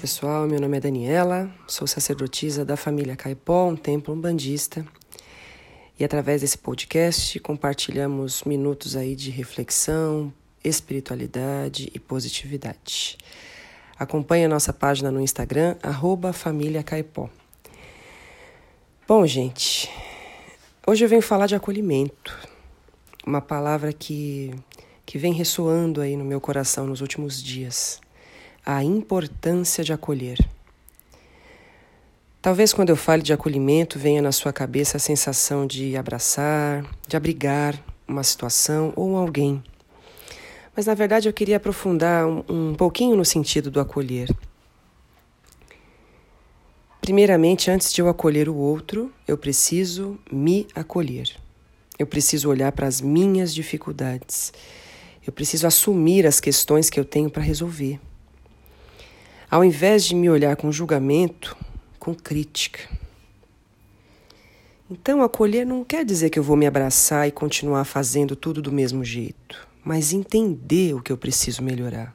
pessoal. Meu nome é Daniela, sou sacerdotisa da família Caipó, um templo umbandista. E através desse podcast compartilhamos minutos aí de reflexão, espiritualidade e positividade. Acompanhe a nossa página no Instagram, arroba família Caipó. Bom, gente, hoje eu venho falar de acolhimento, uma palavra que, que vem ressoando aí no meu coração nos últimos dias a importância de acolher. Talvez quando eu fale de acolhimento venha na sua cabeça a sensação de abraçar, de abrigar uma situação ou alguém. Mas na verdade eu queria aprofundar um, um pouquinho no sentido do acolher. Primeiramente, antes de eu acolher o outro, eu preciso me acolher. Eu preciso olhar para as minhas dificuldades. Eu preciso assumir as questões que eu tenho para resolver ao invés de me olhar com julgamento, com crítica. Então, acolher não quer dizer que eu vou me abraçar e continuar fazendo tudo do mesmo jeito, mas entender o que eu preciso melhorar.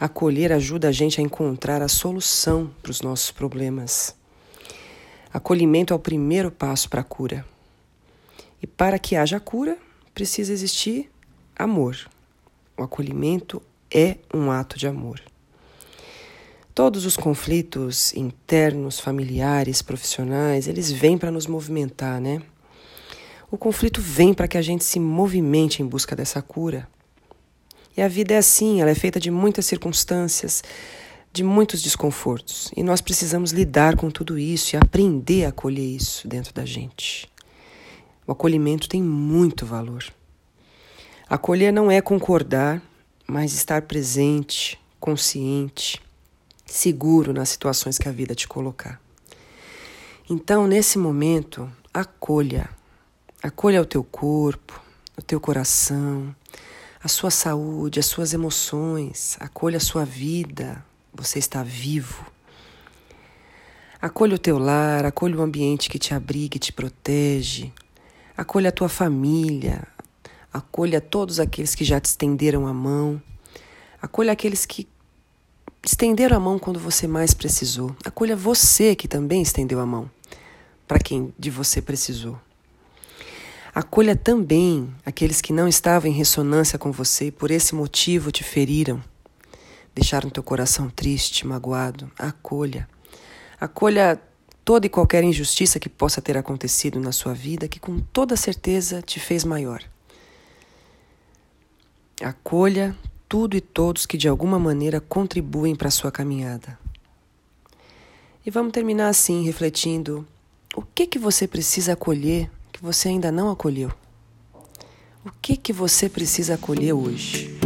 Acolher ajuda a gente a encontrar a solução para os nossos problemas. Acolhimento é o primeiro passo para a cura. E para que haja cura, precisa existir amor. O acolhimento é um ato de amor. Todos os conflitos internos, familiares, profissionais, eles vêm para nos movimentar, né? O conflito vem para que a gente se movimente em busca dessa cura. E a vida é assim, ela é feita de muitas circunstâncias, de muitos desconfortos. E nós precisamos lidar com tudo isso e aprender a acolher isso dentro da gente. O acolhimento tem muito valor. Acolher não é concordar, mas estar presente, consciente, seguro nas situações que a vida te colocar. Então, nesse momento, acolha. Acolha o teu corpo, o teu coração, a sua saúde, as suas emoções. Acolha a sua vida. Você está vivo. Acolha o teu lar, acolha o ambiente que te abriga e te protege. Acolha a tua família. Acolha todos aqueles que já te estenderam a mão. Acolha aqueles que estender a mão quando você mais precisou. Acolha você que também estendeu a mão para quem de você precisou. Acolha também aqueles que não estavam em ressonância com você e por esse motivo te feriram, deixaram teu coração triste, magoado. Acolha. Acolha toda e qualquer injustiça que possa ter acontecido na sua vida, que com toda certeza te fez maior. Acolha tudo e todos que de alguma maneira contribuem para a sua caminhada. E vamos terminar assim, refletindo: o que que você precisa acolher que você ainda não acolheu? O que que você precisa acolher hoje?